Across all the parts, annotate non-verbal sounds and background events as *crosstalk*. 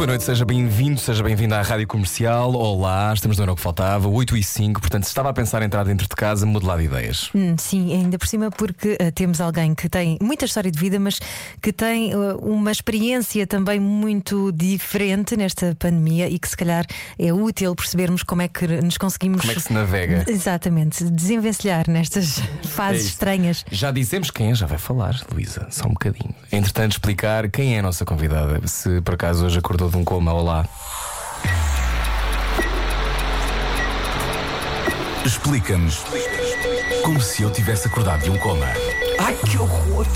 boa noite, seja bem-vindo, seja bem-vindo à Rádio Comercial. Olá, estamos no Era o que Faltava, 8 e 5. Portanto, se estava a pensar em entrar dentro de casa, mude lá de ideias. Hum, sim, ainda por cima, porque uh, temos alguém que tem muita história de vida, mas que tem uh, uma experiência também muito diferente nesta pandemia e que se calhar é útil percebermos como é que nos conseguimos. Como é que se navega? Exatamente, desenvencilhar nestas É fases isso. estranhas. Já dissemos quem é, já vai falar, Luísa, só um bocadinho. Entretanto, explicar quem é a nossa convidada. Se por acaso hoje acordou de um coma, olá. Explica-nos como se eu tivesse acordado de um coma. Ai, que horror!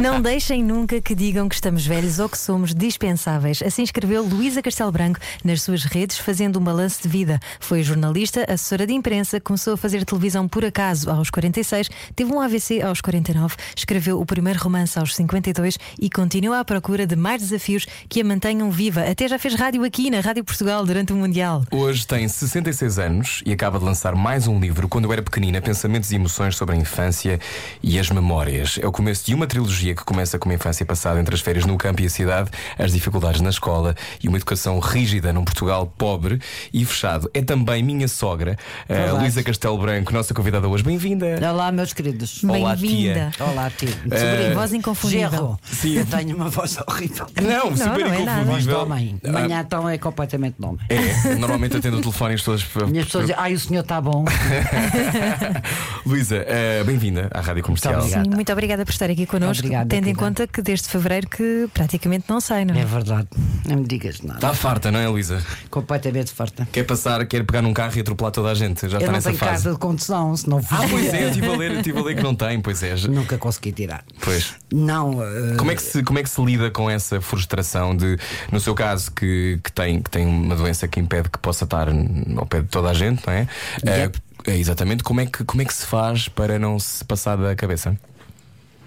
Não deixem nunca que digam que estamos velhos ou que somos dispensáveis. Assim escreveu Luísa Castelo Branco nas suas redes, fazendo um balanço de vida. Foi jornalista, assessora de imprensa, começou a fazer televisão por acaso aos 46, teve um AVC aos 49, escreveu o primeiro romance aos 52 e continua à procura de mais desafios que a mantenham viva. Até já fez rádio aqui na Rádio Portugal durante o Mundial. Hoje tem 66 anos e acaba de lançar mais um livro, Quando Eu Era Pequenina, Pensamentos e Emoções sobre a Infância e as Memórias. É o começo de uma trilogia que começa com uma infância passada entre as férias no campo e a cidade, as dificuldades na escola e uma educação rígida num Portugal pobre e fechado. É também minha sogra, Verdade. Luísa Castelo Branco, nossa convidada hoje. Bem-vinda. Olá, meus queridos. Olá, Bem-vinda. Olá, tio. Sobrinho, voz inconfundível. Gerro. Sim. Eu tenho uma voz horrível. Não, Não, super não é inconfundível. homem. De manhã então é completamente de homem. É, normalmente atendo o telefone e as pessoas. Minhas pessoas dizem, ai, o senhor está bom. *laughs* Luísa, eh, bem-vinda à Rádio Comercial. Sim, muito obrigada por estar aqui connosco, Obrigada, tendo em conta que desde fevereiro que praticamente não sai, não é? É verdade. Não me digas nada. Está farta, não é, Luísa? Completamente farta. Quer passar, quer pegar num carro e atropelar toda a gente. Já Eu está não nessa tenho fase. carta de condução, se não Ah, pois é, eu estive a ler, eu estive a ler que não tem, pois é. *laughs* Nunca consegui tirar. Pois. Não. eh, Como é, que se, como é que se lida com essa frustração de, no seu caso, que, que, tem, que tem uma doença que impede que possa estar ao pé de toda a gente, não é? Yep. Eh, é exatamente. Como é, que, como é que se faz para não se passar da cabeça?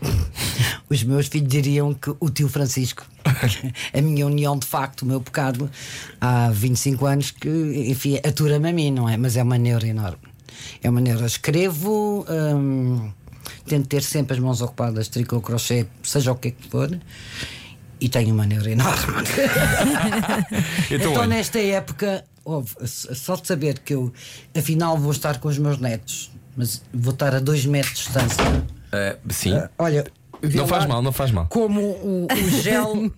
*laughs* Os meus filhos diriam que o tio Francisco, *laughs* a minha união de facto, o meu pecado, há 25 anos que, enfim, atura-me a mim, não é? Mas é uma neura enorme. É uma neura. Escrevo, hum, tento ter sempre as mãos ocupadas, tricô, crochê, seja o que é que for. E tenho uma neura enorme. *laughs* Então, Então, nesta época, só de saber que eu, afinal, vou estar com os meus netos, mas vou estar a dois metros de distância. eh, sim. Ah, Olha, Não faz mal, não faz mal. Como o, o gel *laughs*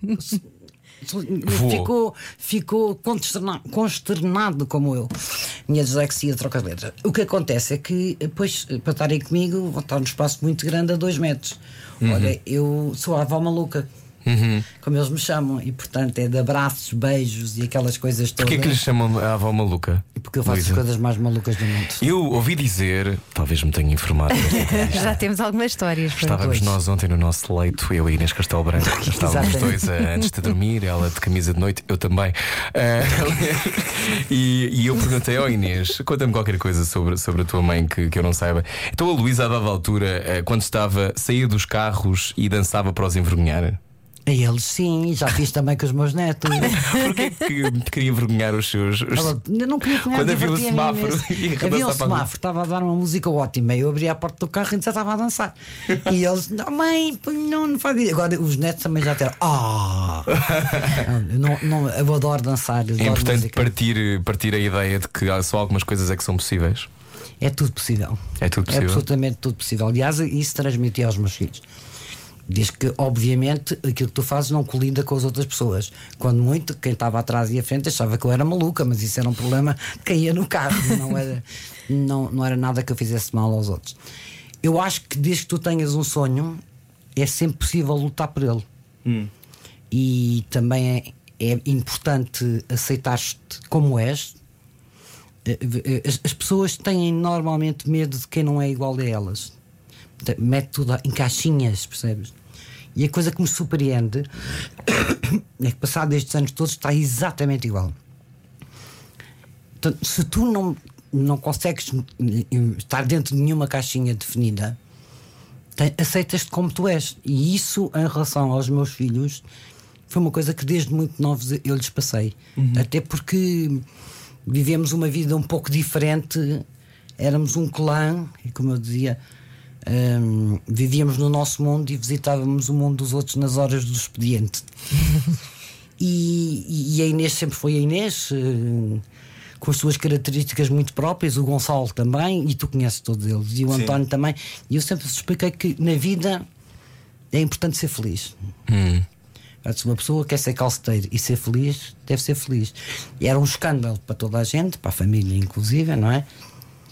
ficou, ficou consterna- consternado como eu. Minha dislexia troca de letras. O que acontece é que, depois, para estarem comigo, vão estar num espaço muito grande a dois metros. Uhum. Olha, eu sou a avó maluca. Como eles me chamam, e portanto é de abraços, beijos e aquelas coisas todas. Porquê que lhe chamam a avó maluca? Porque eu faço Luísa? as coisas mais malucas do mundo. Eu ouvi dizer, talvez me tenha informado. Já temos algumas histórias. para- Estávamos Pois. nós ontem no nosso leito, eu e Inês Castelo Branco. *laughs* Estávamos dois eh, antes de dormir, ela de camisa de noite, eu também. Eh, *laughs* e, e eu perguntei ao Inês: conta-me qualquer coisa sobre, sobre a tua mãe que, que eu não saiba. Então a Luísa, a dada altura, eh, quando estava, saía dos carros e dançava para os envergonhar. A eles sim, já fiz também com os meus netos. *laughs* Porquê que queria envergonhar os seus. os- eu não queria comer, Quando havia o semáforo *laughs* e Havia o semáforo, estava a dar uma música ótima. Eu abri a porta do carro e já estava a dançar. E eles, não, mãe, não, não faz isso. Agora os netos também já têm. Ah! *laughs* Eu não, não, eu adoro dançar. É adoro importante música. partir, partir a ideia de que só algumas coisas é que são possíveis. É tudo possível. É tudo possível. absolutamente tudo possível. Aliás, isso transmiti aos meus filhos. Diz que, obviamente, aquilo que tu fazes não colida com as outras pessoas. Quando muito, quem estava atrás e à frente achava que eu era maluca, mas isso era um problema de quem ia no carro. Não era, não, não era nada que eu fizesse mal aos outros. Eu acho que desde que tu tenhas um sonho, é sempre possível lutar por ele. E também é, é importante aceitar-te como és. Eh, eh, As, as pessoas têm normalmente medo de quem não é igual a elas. Te- Mete tudo em caixinhas, percebes? E a coisa que me surpreende *coughs* é que, passado estes anos todos, está exatamente igual. Portanto, se tu não, não consegues estar dentro de nenhuma caixinha definida, aceitas-te como tu és. E isso, em relação aos meus filhos, foi uma coisa que desde muito novos eu lhes passei. Até porque vivemos uma vida um pouco diferente, éramos um clã, e como eu dizia. Hum, vivíamos no nosso mundo e visitávamos o mundo dos outros nas horas do expediente. *laughs* E, e a Inês sempre foi a Inês, eh, com as suas características muito próprias, o Gonçalo também, e tu conheces todos eles, e o Sim. António também. E eu sempre expliquei que na vida é importante ser feliz. Hum. Se uma pessoa quer ser calceteiro e ser feliz, deve ser feliz. E era um escândalo para toda a gente, para a família inclusive, não é?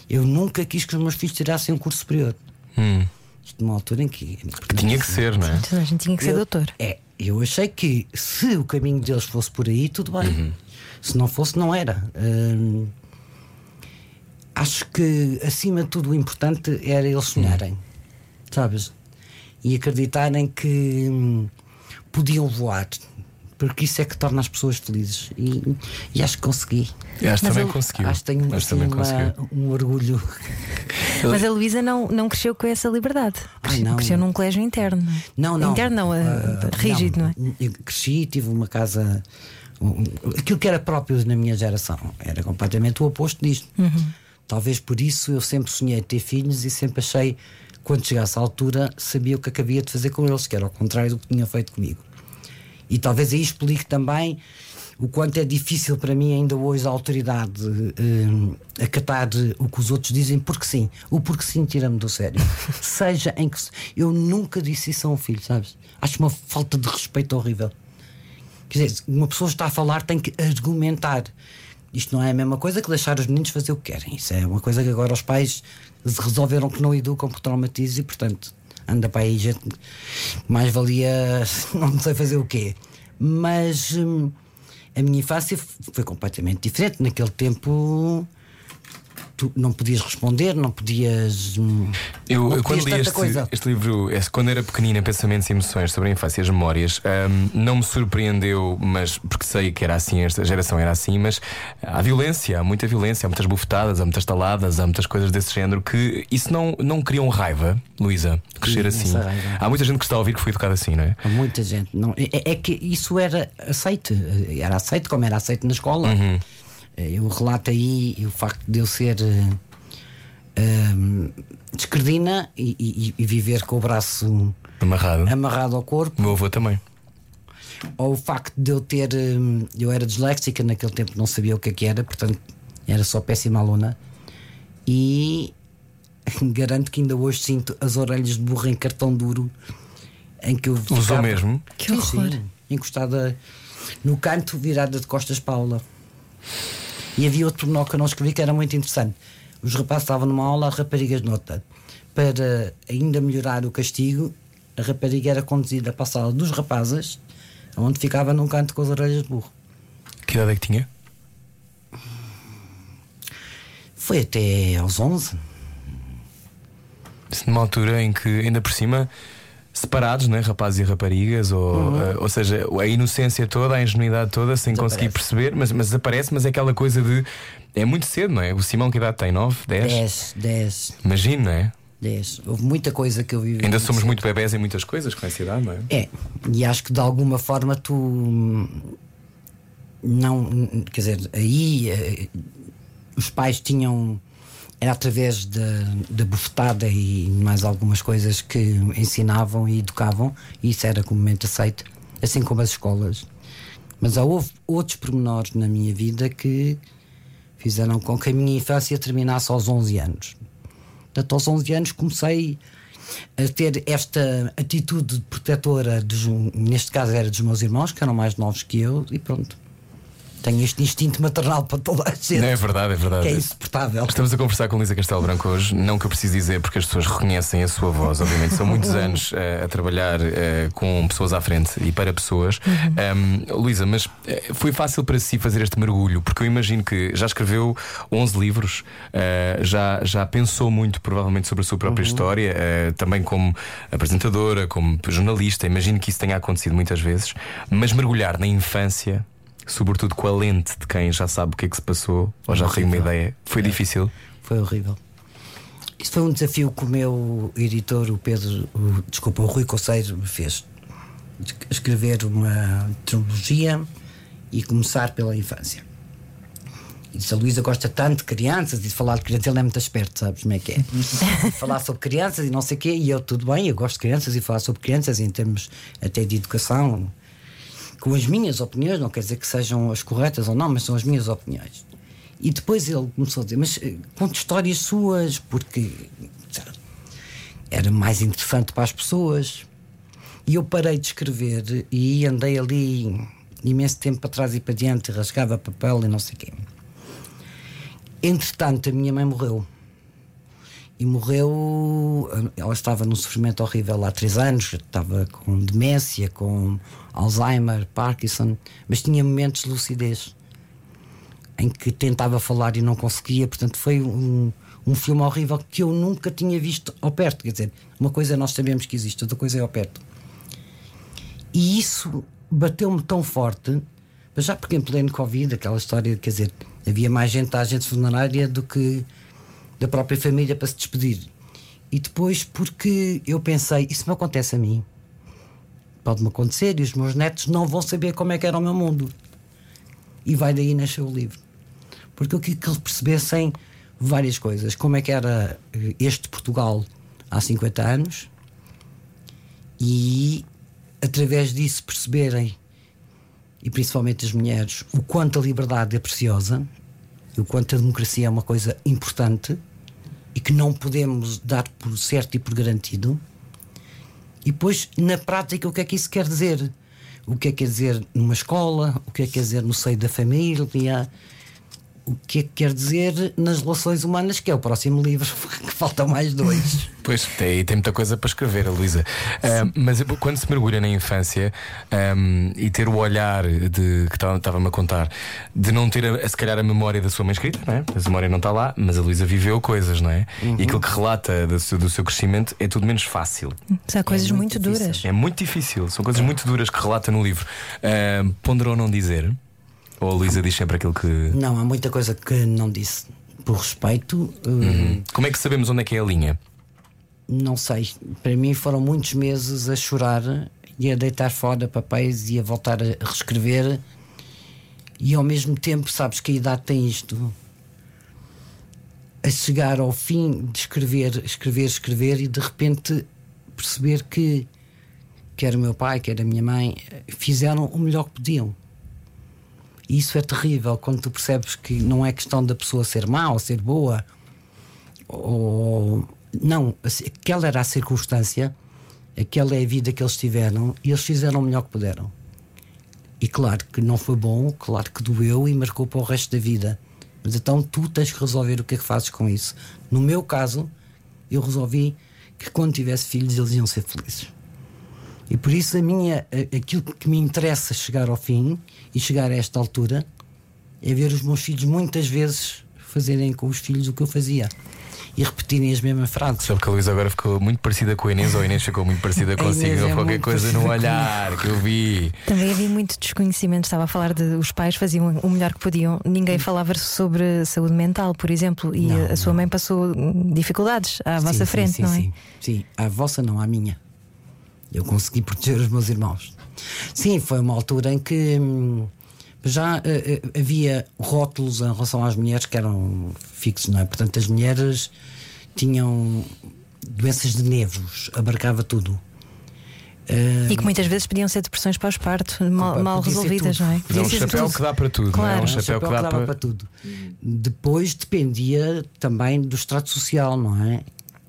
Eu nunca quis que os meus filhos tirassem um curso superior. Hum. Isto numa altura em que. Tinha que ser, não é? Toda a gente tinha que ser Eu- doutor. É, eu achei que se o caminho deles fosse por aí, tudo bem. Uhum. Se não fosse, não era. Hum, acho que acima de tudo o importante era eles sonharem, sabes? E acreditarem que hum, podiam voar. Porque isso é que torna as pessoas felizes. E, e acho que consegui. E acho que Mas também eu- conseguiu. Acho que tenho Acho assim, também uma- conseguiu. um orgulho. Mas a Luísa não, não cresceu com essa liberdade. Ai, Cresceu, não. cresceu num colégio interno. Não, não. Interno não, Ah, rígido, não, é? Eu cresci, tive uma casa. aquilo que era próprio na minha geração era completamente o oposto disto. Talvez por isso eu sempre sonhei ter filhos e sempre achei, quando chegasse à altura, sabia o que acabia de fazer com eles, que era ao contrário do que tinha feito comigo. E talvez aí explique também o quanto é difícil para mim ainda hoje a autoridade eh, acatar o que os outros dizem, porque sim. O porque sim tira-me do sério. *laughs* Seja em que. Eu nunca disse isso a um filho, sabes? Acho uma falta de respeito horrível. Quer dizer, uma pessoa está a falar, tem que argumentar. Isto não é a mesma coisa que deixar os meninos fazer o que querem. Isso é uma coisa que agora os pais resolveram que não educam por traumatismo e, portanto, anda para aí gente mais valia *laughs* não sei fazer o quê. Mas hum, a minha infância foi completamente diferente. Naquele tempo tu não podias responder, não podias. hum, Eu, não eu quando li este, este livro, esse- quando era pequenina, Pensamentos e Emoções sobre a Infância e as Memórias, ahm, não me surpreendeu, mas porque sei que era assim, esta geração era assim, mas há violência, há muita violência, há muitas bufetadas, há muitas taladas, há muitas coisas desse género que isso não, não criam raiva, Luísa, crescer Sim, assim. raiva. Há muita gente que está a ouvir que foi educada assim, não é? Há muita gente. Não, é, é que isso era aceite. Era aceite como era aceite na escola. Uhum. Eh, Eu relato aí o facto de eu ser eh, ehm, descredina e, e- e viver com o braço Amarrado. amarrado ao corpo, O meu avô também. ou o facto de eu ter. hum, Eu era disléxica, naquele tempo não sabia o que é que era, portanto era só péssima aluna. E *laughs* garanto que ainda hoje sinto as orelhas de burro em cartão duro em que eu Usou ficava- mesmo? Que horror. sim, encostada no canto, virada de costas para a aula. E havia outro pormenor que eu não escrevi que era muito interessante. Os rapazes estavam numa aula, as raparigas noutra. Para ainda melhorar o castigo, a rapariga era conduzida para a sala dos rapazes, onde ficava num canto com as orelhas de burro. Que idade é que tinha? Foi até aos 11. Isso numa altura em que, ainda por cima, separados, né? rapazes e raparigas, ou, Uhum. eh, ou seja, a inocência toda, a ingenuidade toda, sem conseguir perceber, mas, mas aparece, mas é aquela coisa de. É muito cedo, não é? O Simão, que idade tem? 9, 10? 10, 10, Imagino, não é? 10. Houve muita coisa que eu vivi. Ainda somos muito bebés em muitas coisas com essa idade, não é? É, e acho que de alguma forma tu não, quer dizer, aí eh, os pais tinham era através da, da bufetada e mais algumas coisas que ensinavam e educavam, e isso era comumente aceito, assim como as escolas. Mas há houve outros pormenores na minha vida que fizeram com que a minha infância terminasse aos 11 anos. Portanto, aos 11 anos comecei a ter esta atitude protetora, dos, neste caso era dos meus irmãos, que eram mais novos que eu, e pronto. Tenho este instinto maternal para toda a gente. Não, é verdade, é verdade. Que é insuportável. Estamos a conversar com Lisa Castelo Branco hoje. Não que eu precise dizer, porque as pessoas reconhecem a sua voz, obviamente. São muitos *laughs* anos eh, a trabalhar eh, com pessoas à frente e para pessoas. Um, Luísa, mas eh, foi fácil para si fazer este mergulho? Porque eu imagino que já escreveu 11 livros, eh, já, já pensou muito, provavelmente, sobre a sua própria história, eh, também como apresentadora, como jornalista. Imagino que isso tenha acontecido muitas vezes. Mas mergulhar na infância. Sobretudo com a lente de quem já sabe o que é que se passou ou já tem uma Horrível. ideia. Foi difícil. Foi horrível. Isso foi um desafio que o meu editor, o Pedro, o, desculpa, o Rui Conceiro, me fez. De escrever uma trilogia e começar pela infância. E disse, a Luísa gosta tanto de crianças e de falar de crianças, ele é muito esperto, sabes como é que é? *laughs* Falar sobre crianças e não sei o quê, e eu, tudo bem, eu gosto de crianças e falar sobre crianças em termos até de educação, com as minhas opiniões, não quer dizer que sejam as corretas ou não, mas são as minhas opiniões. E depois ele começou a dizer: Mas eh, conte histórias suas, porque era mais interessante para as pessoas. E eu parei de escrever e andei ali imenso tempo para trás e para diante, rasgava papel e não sei o quê. Entretanto, a minha mãe morreu. E morreu. Ela estava num sofrimento horrível há três anos, estava com demência, com Alzheimer, Parkinson, mas tinha momentos de lucidez em que tentava falar e não conseguia. Portanto, foi um, um filme horrível que eu nunca tinha visto ao perto. Quer dizer, uma coisa nós sabemos que existe, outra coisa é ao perto. E isso bateu-me tão forte, mas já porque em pleno Covid, aquela história, quer dizer, havia mais gente à agente funerária do que da própria família para se despedir. E depois porque eu pensei, isso me acontece a mim. Pode-me acontecer e os meus netos não vão saber como é que era o meu mundo. E vai daí nascer o livro. Porque eu queria que eles percebessem várias coisas. Como é que era eh, este Portugal há 50 anos e através disso perceberem, e principalmente as mulheres, o quanto a liberdade é preciosa, o quanto a democracia é uma coisa importante e que não podemos dar por certo e por garantido. E depois, na prática, o que é que isso quer dizer? O que é que quer dizer numa escola? O que é que quer dizer no seio da família? O que é que quer dizer nas relações humanas, que é o próximo livro, *laughs* que faltam mais dois. Pois, tem, tem muita coisa para escrever, a Luísa. Uh, mas quando se mergulha na infância um, e ter o olhar de que estava-me a contar, de não ter, a, se calhar, a memória da sua mãe escrita, não é? A memória não está lá, mas a Luísa viveu coisas, não é? Uhum. E aquilo que relata do seu, do seu, crescimento é tudo menos fácil. São coisas é muito, muito duras. É muito difícil, são coisas muito duras que relata no livro. Uh, ponderou não dizer? Ou a Luísa diz sempre aquilo que. Não, há muita coisa que não disse. Por respeito. Uhum. Como é que sabemos onde é que é a linha? Não sei. Para mim foram muitos meses a chorar e a deitar fora papéis e a voltar a reescrever. E ao mesmo tempo, sabes que a idade tem isto. A chegar ao fim de escrever, escrever, escrever e de repente perceber que quer o meu pai, quer a minha mãe, fizeram o melhor que podiam. E isso é terrível quando tu percebes que não é questão da pessoa ser má ou ser boa. Ou... Não, aquela era a circunstância, aquela é a vida que eles tiveram e eles fizeram o melhor que puderam. E claro que não foi bom, claro que doeu e marcou para o resto da vida. Mas então tu tens que resolver o que é que fazes com isso. No meu caso, eu resolvi que quando tivesse filhos eles iam ser felizes. E por isso a minha, aquilo que me interessa chegar ao fim e chegar a esta altura é ver os meus filhos muitas vezes fazerem com os filhos o que eu fazia e repetirem as mesmas frases. Sabe que a Luísa agora ficou muito parecida com a Inês ou a Inês ficou muito parecida consigo ou é qualquer coisa no olhar que eu vi. Também havia muito desconhecimento. Estava a falar de os pais faziam o melhor que podiam. Ninguém falava sobre saúde mental, por exemplo, e não, a sua não. mãe passou dificuldades à sim, vossa sim, frente, sim, não é? Sim, sim, à vossa não, à minha. Eu consegui proteger os meus irmãos. Sim, foi uma altura em que hum, já uh, uh, havia rótulos em relação às mulheres que eram fixos, não é? Portanto, as mulheres tinham doenças de nervos, abarcava tudo. Uh, e que muitas vezes podiam ser depressões pós-parto, mal, mal resolvidas, não é? Podia é um chapéu tudo. que dá para tudo, claro. não é? Um chapéu, um chapéu que, dá para... para... tudo. Depois dependia também do extrato social, não é?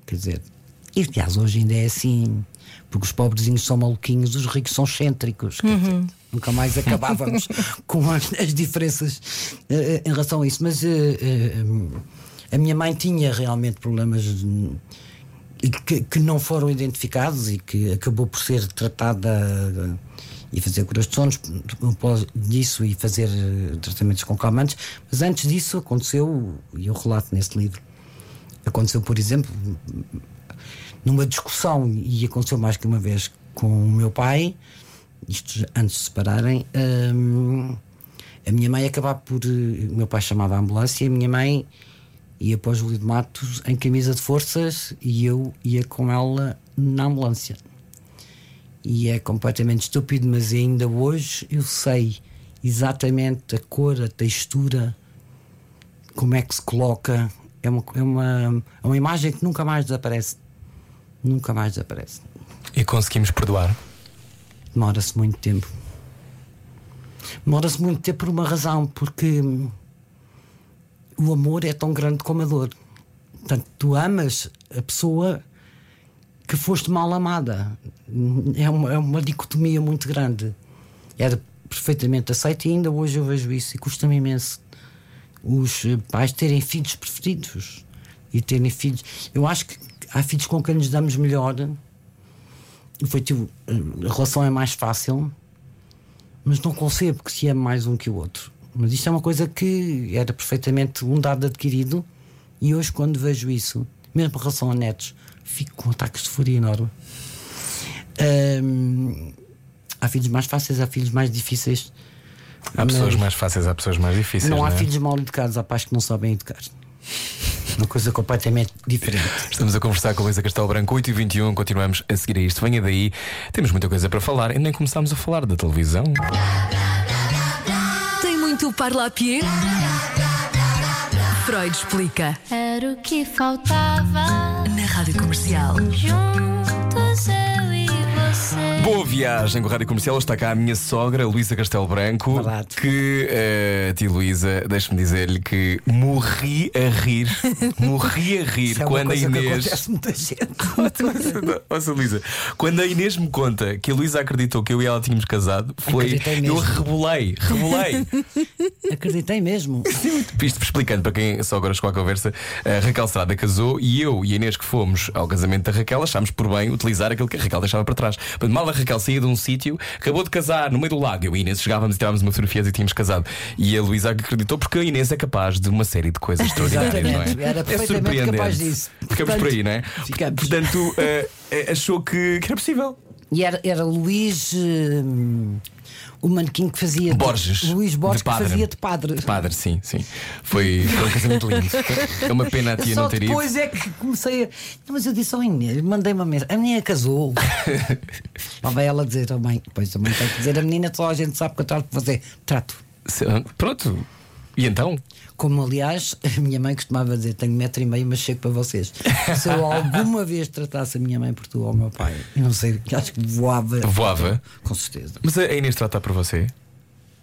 Quer dizer, e aliás, hoje ainda é assim. Porque os pobrezinhos são maluquinhos, os ricos são excêntricos. Uhum. Dizer, nunca mais acabávamos *laughs* com as, as diferenças uh, em relação a isso. Mas uh, uh, a minha mãe tinha realmente problemas que, que, não foram identificados e que acabou por ser tratada e fazer curas de sonos disso e fazer tratamentos com calmantes. Mas antes disso aconteceu, e eu relato nesse livro, aconteceu, por exemplo, numa discussão, e aconteceu mais que uma vez com o meu pai, isto antes de se separarem, hum, a minha mãe acabava por. O meu pai chamava a ambulância e a minha mãe ia para o Júlio de Matos em camisa de forças e eu ia com ela na ambulância. E é completamente estúpido, mas ainda hoje eu sei exatamente a cor, a textura, como é que se coloca. É uma, é uma, é uma imagem que nunca mais desaparece. Nunca mais desaparece. E conseguimos perdoar. Demora-se muito tempo. Demora-se muito tempo por uma razão, porque o amor é tão grande como a dor. Portanto, tu amas a pessoa que foste mal amada. É uma, é uma dicotomia muito grande. Era perfeitamente aceito e ainda hoje eu vejo isso e custa-me imenso os pais terem filhos preferidos e terem filhos. Eu acho que há filhos com quem nos damos melhor. Foi tipo, a relação é mais fácil, mas não concebo que se ame mais um que o outro. Mas isto é uma coisa que era perfeitamente um dado adquirido e hoje, quando vejo isso, mesmo em relação a netos, fico com ataques de fúria enorme. Hum, há filhos mais fáceis, há filhos mais difíceis. Há pessoas mais fáceis, há pessoas mais difíceis. não há é? filhos mal educados, há pais que não sabem educar. Uma coisa completamente diferente. Estamos a conversar com a Luísa Castelo Branco, 8 e 21 continuamos a seguir a isto. Venha daí, temos muita coisa para falar e nem começámos a falar da televisão. Tem muito parlapier? Freud explica. Era o que faltava. Na Rádio Comercial. Juntos eu e você. Boa viagem com a Rádio Comercial. Está cá a minha sogra, Luísa Castelo Branco. Verdade. Que, eh, ti, Luísa, deixe-me dizer-lhe que morri a rir. *laughs* morri a rir Isso é uma quando a coisa que Inês. acontece muita gente. *laughs* Ouça, Luísa, quando a Inês me conta que a Luísa acreditou que eu e ela tínhamos casado, foi. Eu rebolei, rebolei. *laughs* Acreditei mesmo. Isto explicando para quem só agora chegou à conversa, a Raquel Estrada casou e eu e a Inês que fomos ao casamento da Raquel achámos por bem utilizar aquilo que a Raquel deixava para trás. Portanto, mal a Raquel saía de um sítio, acabou de casar no meio do lago. Eu e a Inês chegávamos e tirávamos uma fotografia e tínhamos casado. E a Luísa acreditou porque a Inês é capaz de uma série de coisas *laughs* extraordinárias, não é? Era é surpreendente. capaz disso. Ficamos por aí, não é? Ficamos. Portanto, eh, achou que, que era possível. E era, era Luís, hum, o manequim que fazia. de- Borges. Luís Borges de que fazia de padre. De padre, sim, sim. Foi, foi um casamento lindo. *laughs* É uma pena a tia Só não ter ido. depois é que comecei a. Não, mas eu disse ao Inês, mandei uma mensagem. A menina casou. *laughs* Vai ela dizer, oh, mãe, pois também tem que dizer, a menina só a gente sabe que eu trato de fazer. Trato. Pronto. E então? Como aliás, a minha mãe costumava dizer: tenho metro e meio, mas chego para vocês. Se eu alguma vez tratasse a minha mãe por tu ou o meu pai, não sei, acho que voava. Voava? Com certeza. Mas a Inês trata por você?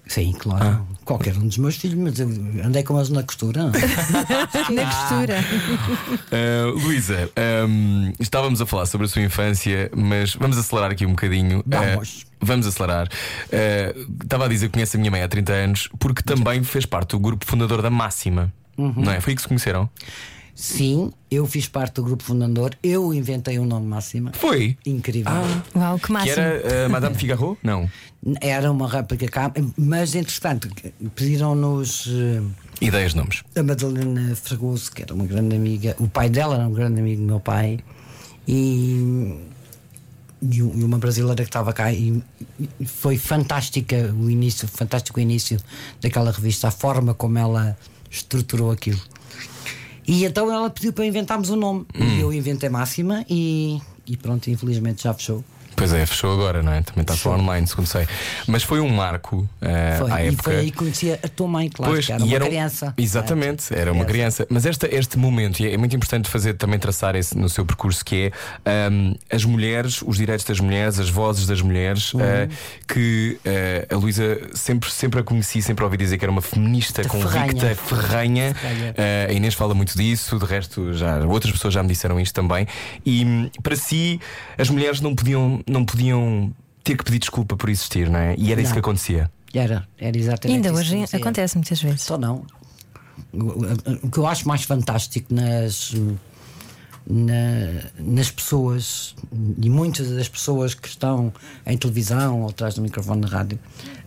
Sim, claro. Qualquer um dos meus filhos, mas andei com eles na costura. *laughs* Na costura. Uh, Luísa, um, estávamos a falar sobre a sua infância, mas vamos acelerar aqui um bocadinho. Vamos. Uh, vamos acelerar. Uh, estava a dizer que conhece a minha mãe há 30 anos porque também fez parte do grupo fundador da Máxima. Não é? Foi aí que se conheceram? Sim, eu fiz parte do grupo fundador, eu inventei o nome Máxima. Foi. Incrível. Uau, que Que máximo. era uh, Madame Figaro? *laughs* Não. Era uma réplica cá, mas entretanto pediram-nos eh, Ideias de nomes. a Madalena Fragoso, que era uma grande amiga, o pai dela era um grande amigo do meu pai, e, e uma brasileira que estava cá. E, e foi fantástica o início, fantástico o início daquela revista, a forma como ela estruturou aquilo. E então ela pediu para inventarmos o nome. E eu inventei Máxima e, e pronto, infelizmente já fechou. Pois é, fechou agora, não é? Também está só online, segundo sei. Mas foi um marco uh, Foi. à E época. foi aí que conheci a tua mãe, claro, que era uma era um- criança. Exatamente, era uma criança. Mas esta, este momento, e é muito importante fazer também traçar esse no seu percurso, que é hum, as mulheres, os direitos das mulheres, as vozes das mulheres, Uhum. uh, que uh, a Luísa sempre, sempre a conheci, sempre a ouvi dizer que era uma feminista De convicta, ferranha. Ferranha. Uh, a Inês fala muito disso, de resto, já outras pessoas já me disseram isto também. E hum, para si, as mulheres não podiam, não podiam ter que pedir desculpa por existir, não é? E era isso Não. que acontecia. Era, era exatamente Ainda isso que hoje acontecia. acontece muitas vezes. Só não. O, que eu acho mais fantástico nas, na- nas pessoas, e muitas das pessoas que estão em televisão ou atrás do microfone na rádio,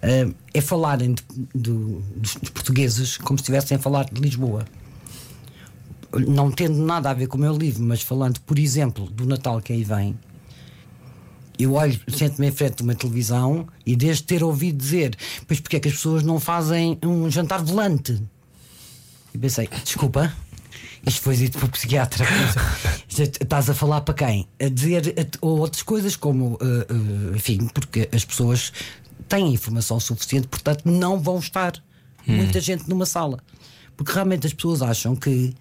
eh, é falarem de- do- dos, dos portugueses como se estivessem a falar de Lisboa. Não tendo nada a ver com o meu livro, mas falando, por exemplo, do Natal que aí vem, eu olho, sento-me em frente de uma televisão e desde ter ouvido dizer, pois porque é que as pessoas não fazem um jantar volante? E pensei, desculpa, Isto foi dito por psiquiatra. *laughs* Estás a falar para quem? A dizer ou outras coisas como, eh, eh, enfim, porque as pessoas têm informação suficiente, portanto não vão estar muita gente numa sala. Porque realmente as pessoas acham que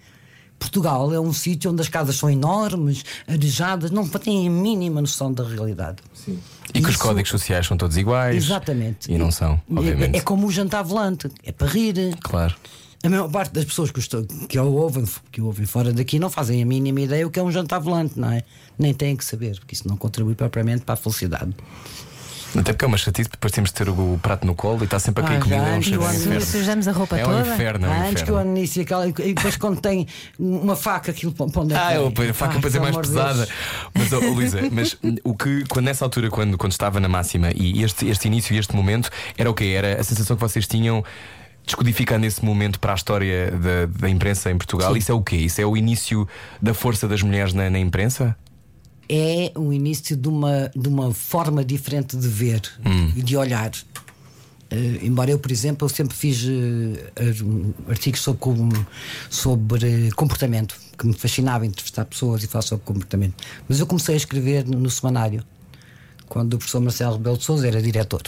Portugal é um sítio onde as casas são enormes, arejadas, não têm a mínima noção da realidade. E que os Isso- códigos sociais são todos iguais. Exatamente. E não são, É- obviamente. É, como o jantar volante, é para rir. Claro. A maior parte das pessoas que, estou- que o ouvem, que o ouvem fora daqui não fazem a mínima ideia o que é um jantar volante, não é? Nem têm que saber, porque isso não contribui propriamente para a felicidade. Até porque é uma chatice, depois temos de ter o prato no colo e está sempre a cair Ah, comida. já, É um cheiro e inferno. Sujamos a roupa É um toda. inferno, é um Antes que o inferno. início aquela, e depois quando tem uma faca, aquilo para onde é que Ah, eu- a faca depois é mais pesada. Mas, oh, Luísa, mas o que, quando nessa altura, quando, quando estava na máxima e este, este início e este momento, era o quê? Era a sensação que vocês tinham descodificando esse momento para a história da, da imprensa em Portugal? Isso é o quê? Isso é o início da força das mulheres na, na imprensa? É o início de uma, de uma forma diferente de ver Hum. e de olhar. Eh, embora eu, por exemplo, eu sempre fiz ar- artigos sobre, com- sobre comportamento, que me fascinava entrevistar pessoas e falar sobre comportamento. Mas eu comecei a escrever no, no semanário, quando o professor Marcelo Rebelo de Souza era diretor.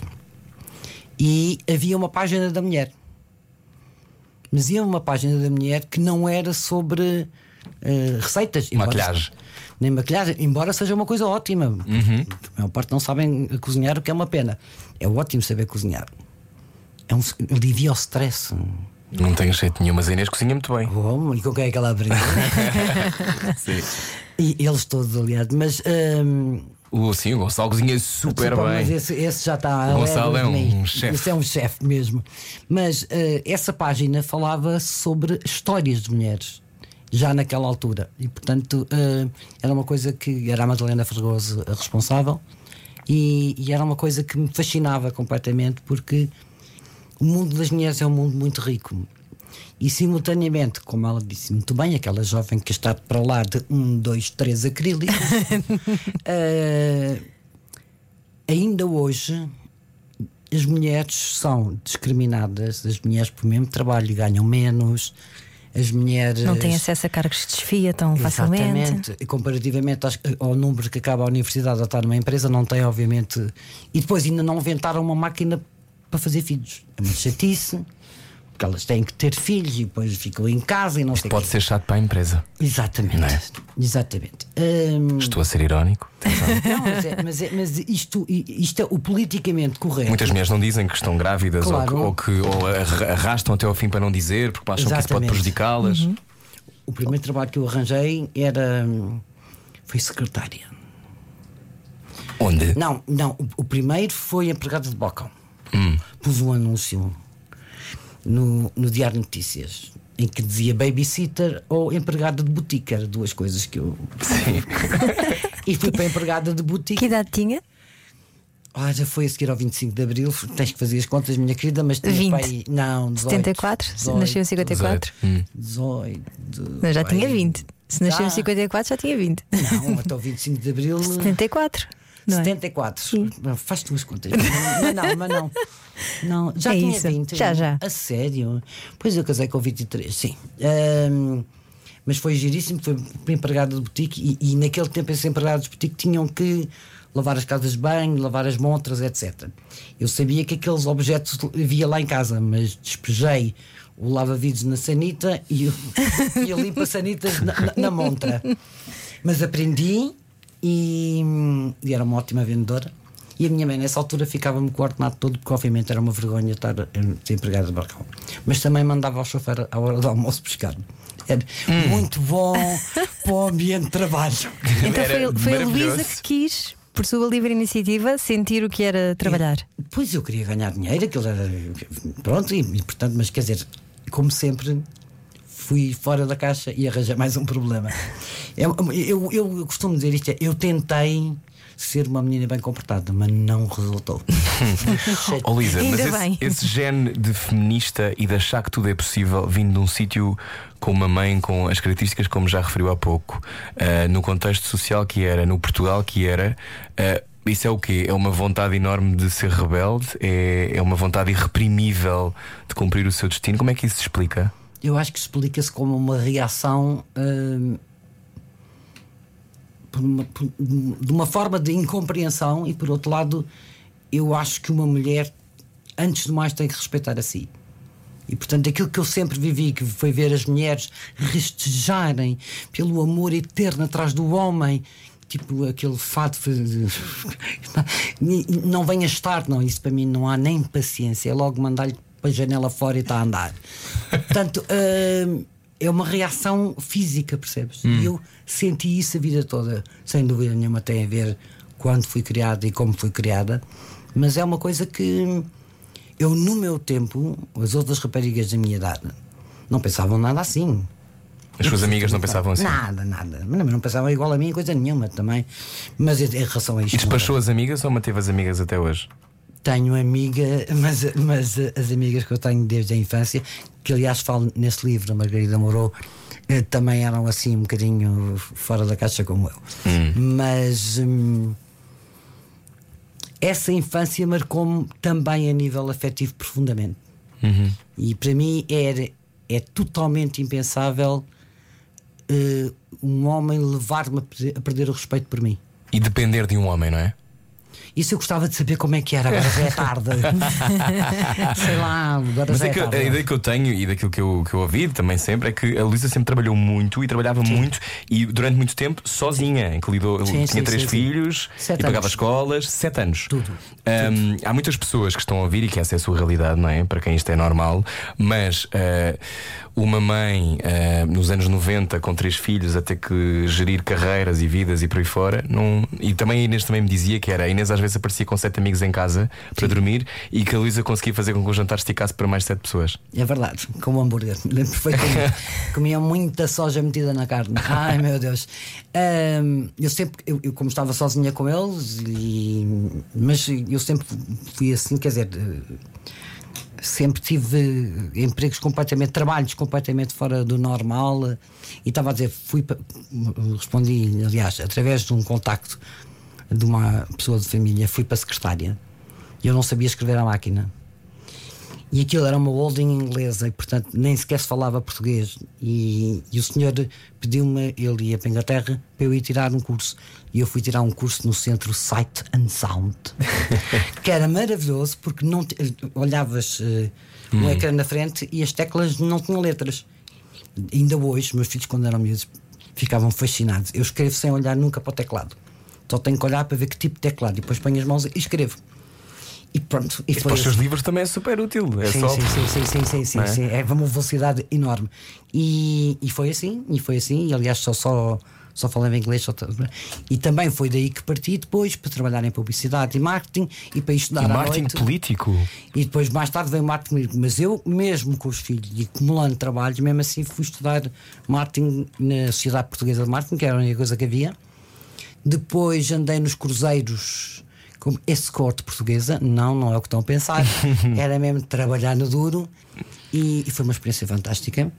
E havia uma página da mulher. Mas havia uma página da mulher que não era sobre eh, receitas. embora- Maquilhagem. Nem maquilhagem, embora seja uma coisa ótima. Uhum. A maior parte não sabem cozinhar, o que é uma pena. É ótimo saber cozinhar. É um, alivia o stress. Não tenho jeito nenhum, mas a Inês cozinha muito bem. Bom, e com quem é que ela aprendeu? *laughs* Sim. e eles todos, aliás. Mas, hum, O, sim, o Gonçalo cozinha super Desculpa, bem. Mas esse, esse já está O Gonçalo é um chefe. Esse é um chefe mesmo. Mas eh, essa página falava sobre histórias de mulheres, já naquela altura. E portanto eh, era uma coisa que era a Madalena Fregoso a responsável, e, e era uma coisa que me fascinava completamente, porque o mundo das mulheres é um mundo muito rico. E simultaneamente, como ela disse muito bem, aquela jovem que está para lá de um, dois, três acrílicos, *laughs* eh, ainda hoje as mulheres são discriminadas, as mulheres por mesmo trabalho ganham menos, as mulheres. Não têm acesso a cargos de desfia tão facilmente. Exatamente. E comparativamente ao número que acaba a universidade a estar numa empresa, não tem, obviamente. E depois ainda não inventaram uma máquina para fazer filhos. É uma chatice, porque elas têm que ter filhos e depois ficam em casa e não sei o Pode quê. ser chato para a empresa. Exatamente. É? Exatamente. Hum, Estou a ser irónico. *laughs* não, mas, é- mas é- mas isto, isto é o politicamente correto. Muitas mulheres não dizem que estão grávidas Claro. ou, que, ou que ou arra- arrastam até ao fim para não dizer, porque acham que isso pode Exatamente. prejudicá-las. O primeiro trabalho que eu arranjei era. hum, Foi secretária. Onde? Não, não. O, o primeiro foi empregada de balcão. Hum. Pus um anúncio no, no Diário de Notícias em que dizia babysitter ou empregada de boutique. Eram duas coisas que eu. *laughs* e fui para empregada de boutique. Que idade tinha? Ah, já foi a seguir ao 25 de Abril. Tens que fazer as contas, minha querida, mas tinha 20. pai. Não, 18, 74? 18, Nasceu em 54? 18. Mas já pai. tinha 20. Se nasceu em Já. 54, já tinha 20. Não, até o 25 de Abril. *laughs* 74. Não é? 74. Faz tuas contas. Mas não, mas não. não já É tinha isso. 20. Já, já. A sério? Pois eu casei com 23, sim. Ahm, mas foi giríssimo, foi empregado de boutique e, e naquele tempo esses empregados de boutique tinham que lavar as casas de banho, lavar as montras, etc. Eu sabia que aqueles objetos havia lá em casa, mas despejei o lava-vidros na sanita e, o- *laughs* e eu limpo na, na- na montra. Mas aprendi e, e era uma ótima vendedora. E a minha mãe, nessa altura, ficava-me com o ordenado todo, porque obviamente era uma vergonha estar eh, desempregada de balcão. Mas também mandava ao chofer à hora do almoço buscar. Era Hum. muito bom *laughs* para o ambiente de trabalho. Então Era foi, foi a. Luísa que quis, por sua livre iniciativa, sentir o que era trabalhar. Pois eu queria ganhar dinheiro, aquilo era. Pronto, e, portanto, mas quer dizer, como sempre, fui fora da caixa e arranjei mais um problema. Eu, eu, eu costumo dizer isto: é, eu tentei ser uma menina bem comportada, mas não resultou. *laughs* Oh, Lisa, mas Ainda esse, bem. esse gene de feminista e de achar que tudo é possível vindo de um sítio com uma mãe com as características como já referiu há pouco, ah, no contexto social que era, no Portugal que era, ah, isso é o quê? É uma vontade enorme de ser rebelde? É, é uma vontade irreprimível de cumprir o seu destino? Como é que isso se explica? Eu acho que explica-se como uma reação hum, uma- de uma forma de incompreensão e por outro lado eu acho que uma mulher antes de mais tem que respeitar a si. E portanto aquilo que eu sempre vivi, que foi ver as mulheres restejarem pelo amor eterno atrás do homem, tipo aquele fato de- *laughs* não venha estar, não, isso para mim não há nem paciência, é logo mandar-lhe para a janela fora e está a andar. Portanto, hum, é uma reação física, percebes? E eu senti isso a vida toda, sem dúvida nenhuma, tem a ver quando fui criada e como fui criada, mas é uma coisa que eu, no meu tempo, as outras raparigas da minha idade não pensavam nada assim. As suas amigas não pensavam assim. Nada, nada. Mas não, não pensavam igual a mim coisa nenhuma também. Mas em relação a isto. E despachou as amigas ou manteve as amigas até hoje? Tenho amiga, mas, mas as amigas que eu tenho desde a infância, que aliás falo nesse livro, da Margarida Moreau, eh, também eram assim um bocadinho fora da caixa como eu. Mas hum, essa infância marcou-me também a nível afetivo profundamente. E para mim era, é totalmente impensável eh, um homem levar-me a a perder o respeito por mim. E depender de um homem, não é? Isso eu gostava de saber como é que era, agora já é tarde. *laughs* Sei lá, agora Mas já é é que tarde. a ideia que eu tenho e daquilo que eu, que eu ouvi também sempre é que a Luísa sempre trabalhou muito e trabalhava muito e durante muito tempo sozinha, lidou, Sim, tinha sim, três sim, sim. filhos e pagava anos. escolas, sete anos. Tudo, Hum, há muitas pessoas que estão a ouvir e que essa é a sua realidade, não é? Para quem isto é normal, mas eh, uma mãe eh, nos anos 90 com três filhos a ter que gerir carreiras e vidas e por aí fora, não... e também a Inês também me dizia que era a Inês às vezes aparecia com sete amigos em casa para dormir e que a Luísa conseguia fazer com que o jantar esticasse para mais sete pessoas. É verdade, como hambúrguer, *laughs* lembro perfeitamente. *laughs* Comia muita soja metida na carne. Ai meu Deus. Ahm, eu sempre, eu, eu como estava sozinha com eles, e, mas eu sempre fui assim, quer dizer, eh, sempre tive empregos completamente, trabalhos completamente fora do normal. eh, E estava a dizer, fui respondi, aliás, através de um contacto de uma pessoa de família, fui para a secretária. E eu não sabia escrever à máquina. E aquilo era uma holding inglesa e, portanto, nem sequer se falava português. E, e o senhor pediu-me, ele ia para a Inglaterra, para eu ir tirar um curso. E eu fui tirar um curso no centro Sight and Sound, *laughs* que era maravilhoso porque não olhavas eh, um ecrã na frente e as teclas não tinham letras. Ainda hoje, meus filhos, quando eram miúdos, ficavam fascinados. Eu escrevo sem olhar nunca para o teclado. Só tenho que olhar para ver que tipo de teclado. E depois ponho as mãos e escrevo. E pronto. E E para os seus livros também é super útil. É Sim, só. sim, sim, sim, sim, sim, sim, é? sim. É uma velocidade enorme. E, e foi assim, e foi assim, e aliás só, só, só falava inglês. Só, e também foi daí que parti depois para trabalhar em publicidade e marketing e para estudar E marketing noite. político. E depois mais tarde veio marketing político. Mas eu, mesmo com os filhos e acumulando trabalhos, mesmo assim fui estudar marketing na Sociedade Portuguesa de Marketing, que era a única coisa que havia. Depois andei nos cruzeiros como escort portuguesa. Não, não é o que estão a pensar. *laughs* Era mesmo trabalhar no duro. E, e foi uma experiência fantástica.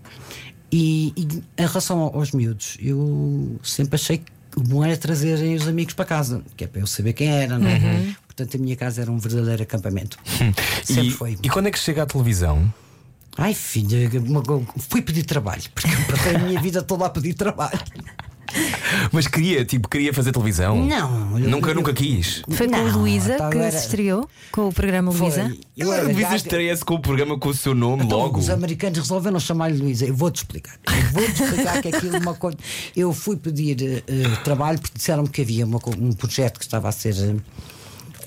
E, e em relação aos miúdos, eu sempre achei que o bom era trazerem os amigos para casa, que é para eu saber quem era, não é? Portanto, a minha casa era um verdadeiro acampamento. *laughs* Sempre E, foi. e quando é que chega à televisão? Ai, filha, fui pedir trabalho, porque eu passei a minha vida toda a pedir trabalho. Mas queria, tipo, queria fazer televisão? Não, eu- Nunca, eu- nunca quis. Foi com a Luísa então que era- se estreou com o programa. Luísa. Eu era Luísa estreia-se com o programa com o seu nome Então, logo. Os americanos resolveram chamar-lhe Luísa. Eu vou-te explicar. Eu vou-te explicar que aquilo é uma coisa. Eu fui pedir eh, trabalho porque disseram-me que havia uma um projeto que estava a ser eh,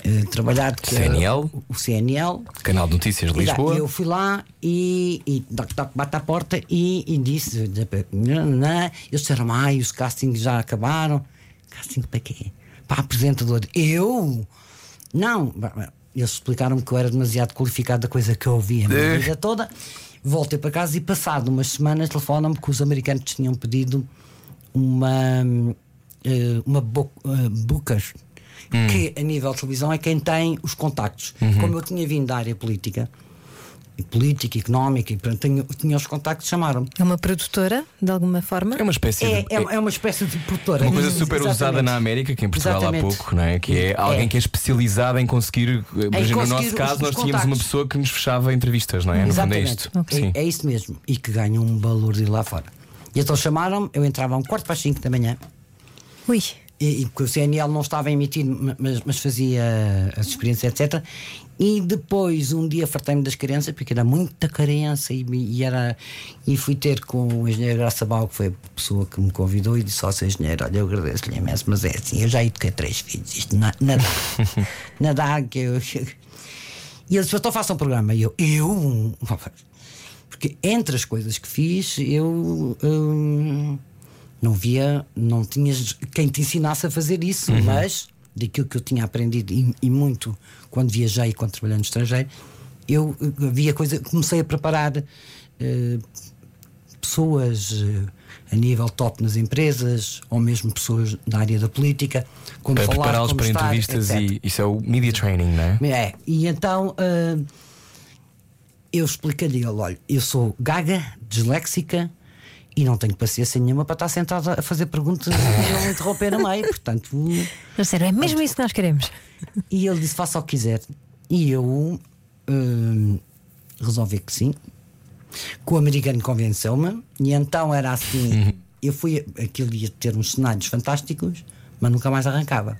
eh, trabalhado. Que era CNL? o- CNL. Canal de Notícias de E Lisboa. eu fui lá e, e toc, toc, bate à porta e, e disse: não, não. Eles disseram: ai, os castings já acabaram. Casting para quê? Para apresentador. Eu? Não. Eles explicaram-me que eu era demasiado qualificado da coisa que eu ouvia a minha vida toda. Voltei para casa e, passado umas semanas, telefonam-me que os americanos tinham pedido uma, eh, uma bo eh, Booker, que a nível de televisão é quem tem os contactos. Como eu tinha vindo da área política, e política, económica, e portanto tenho, tinha os contactos, chamaram-me. É uma produtora, de alguma forma? É uma espécie É, de. é, é uma espécie de produtora. Uma coisa super usada exatamente. na América, que em Portugal há Exatamente. pouco, não é? Que é alguém É. que é especializado em conseguir. Por exemplo, no conseguir nosso os- caso, os nós tínhamos contactos. uma pessoa que nos fechava entrevistas, não é? No fundo é Exatamente. isto. Sim. É, é isso mesmo. E que ganham um valor de ir lá fora. E então chamaram-me, eu entrava a um quarto para as 5 da manhã. Ui. E, e porque o CNL não estava a emitir, ma- mas, mas fazia as experiências, etc. E depois, um dia, fartei-me das crianças, porque era muita carência, e, e, era, e fui ter com o engenheiro Graça Bal, que foi a pessoa que me convidou, e disse: Ó, seu engenheiro, olha, eu agradeço-lhe imenso, mas é assim, eu já eduquei três filhos, isto na- nada, *laughs* nada que eu. E ele disse: Então faça um programa. E eu, eu? Porque entre as coisas que fiz, eu. hum, não via, não tinhas quem te ensinasse a fazer isso, mas daquilo que eu tinha aprendido e, e muito quando viajei e quando trabalhei no estrangeiro, eu eh, havia coisa, comecei a preparar eh, pessoas eh, a nível top nas empresas ou mesmo pessoas da área da política, como Para prepará-los para estar, entrevistas etc. e isso é o media training, não é? É, e então eu expliquei-lhe: olha, eu sou gaga, disléxica e não tenho paciência nenhuma para estar sentada a fazer perguntas e não interromper no meio, portanto. A sério, é mesmo isso que nós queremos. E ele disse: faça o que quiser. E eu ah, resolvi que sim. Que o americano convenceu-me, e então era assim: eu fui. Aquilo ia ter uns cenários fantásticos, mas nunca mais arrancava.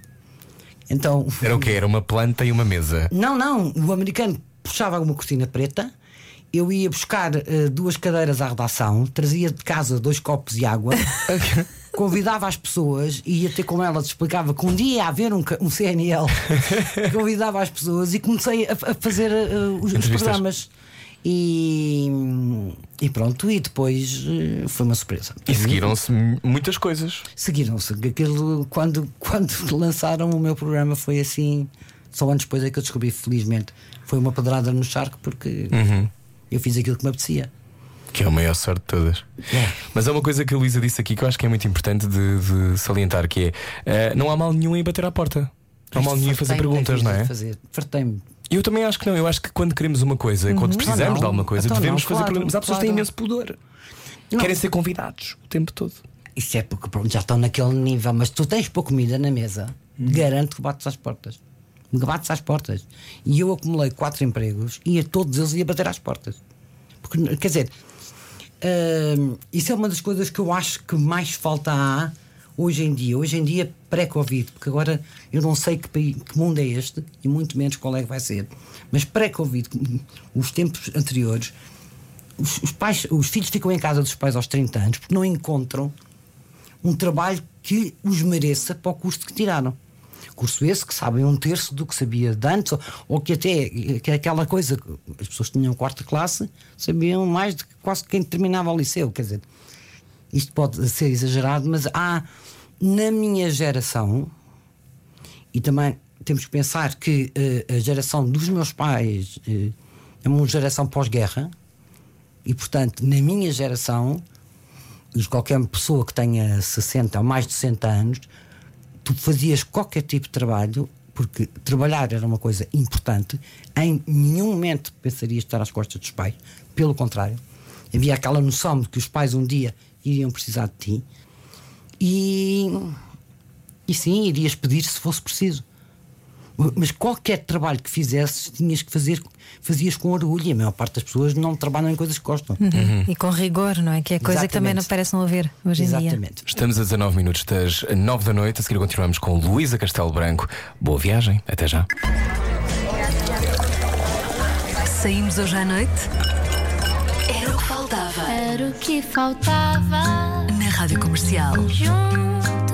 Então. Era o quê? Era uma planta e uma mesa. Não, não. O americano puxava uma cortina preta. Eu ia buscar eh, duas cadeiras à redação, trazia de casa dois copos de água, *laughs* convidava as pessoas e ia ter com elas, explicava que um dia ia haver um, um CNL, *laughs* convidava as pessoas e comecei a, a fazer eh, os, os programas. E, e pronto, e depois foi uma surpresa. E seguiram-se muitas coisas. Seguiram-se. Aquilo, quando, quando *laughs* lançaram o meu programa, foi assim. Só anos depois é que eu descobri, felizmente. Foi uma pedrada no charco porque eu fiz aquilo que me apetecia. Que é a maior sorte de todas. É. Mas há uma coisa que a Luísa disse aqui que eu acho que é muito importante de, de salientar: que é eh, não há mal nenhum em bater à porta. Não há mal nenhum em fazer perguntas, não é? Fazer. Fartei-me. Eu também acho que não. Eu acho que quando queremos uma coisa, quando precisamos Ah, não. de alguma coisa, Então devemos não, fazer claro, perguntas. Mas há pessoas que têm imenso pudor. Não. Querem ser convidados o tempo todo. Isso é porque pronto, já estão naquele nível, mas tu tens pouca comida na mesa, garanto que bates às portas. Me bates às portas. E eu acumulei quatro empregos e a todos eles ia bater às portas. Porque, quer dizer, hum, isso é uma das coisas que eu acho que mais falta há hoje em dia. Hoje em dia, pré-Covid, porque agora eu não sei que, país- que mundo é este e muito menos qual é que vai ser. Mas pré-Covid, os tempos anteriores, os, os pais, os filhos ficam em casa dos pais aos 30 anos porque não encontram um trabalho que os mereça para o custo que tiraram. Curso esse que sabem um terço do que sabia de antes, ou, ou que até que é aquela coisa as pessoas que tinham quarta classe sabiam mais do que quase quem terminava o liceu. Quer dizer, isto pode ser exagerado, mas há na minha geração, e também temos que pensar que eh, a geração dos meus pais eh, é uma geração pós-guerra, e portanto, na minha geração, de qualquer pessoa que tenha 60 ou mais de 60 anos, tu fazias qualquer tipo de trabalho, porque trabalhar era uma coisa importante, em nenhum momento pensarias estar às costas dos pais, pelo contrário, havia aquela noção de que os pais um dia iriam precisar de ti e, e sim, irias pedir se fosse preciso. Mas qualquer trabalho que fizesses, tinhas que fazer, fazias com orgulho. E a maior parte das pessoas não trabalham em coisas que gostam. E com rigor, não é? Que é coisa que também não Exatamente. parece não haver hoje em dia. Exatamente. Estamos a 19 minutos das 9 da noite. A seguir continuamos com Luísa Castelo Branco. Boa viagem. Até já. Saímos hoje à noite? Era o que faltava. Era o que faltava. Na Rádio Comercial. Juntos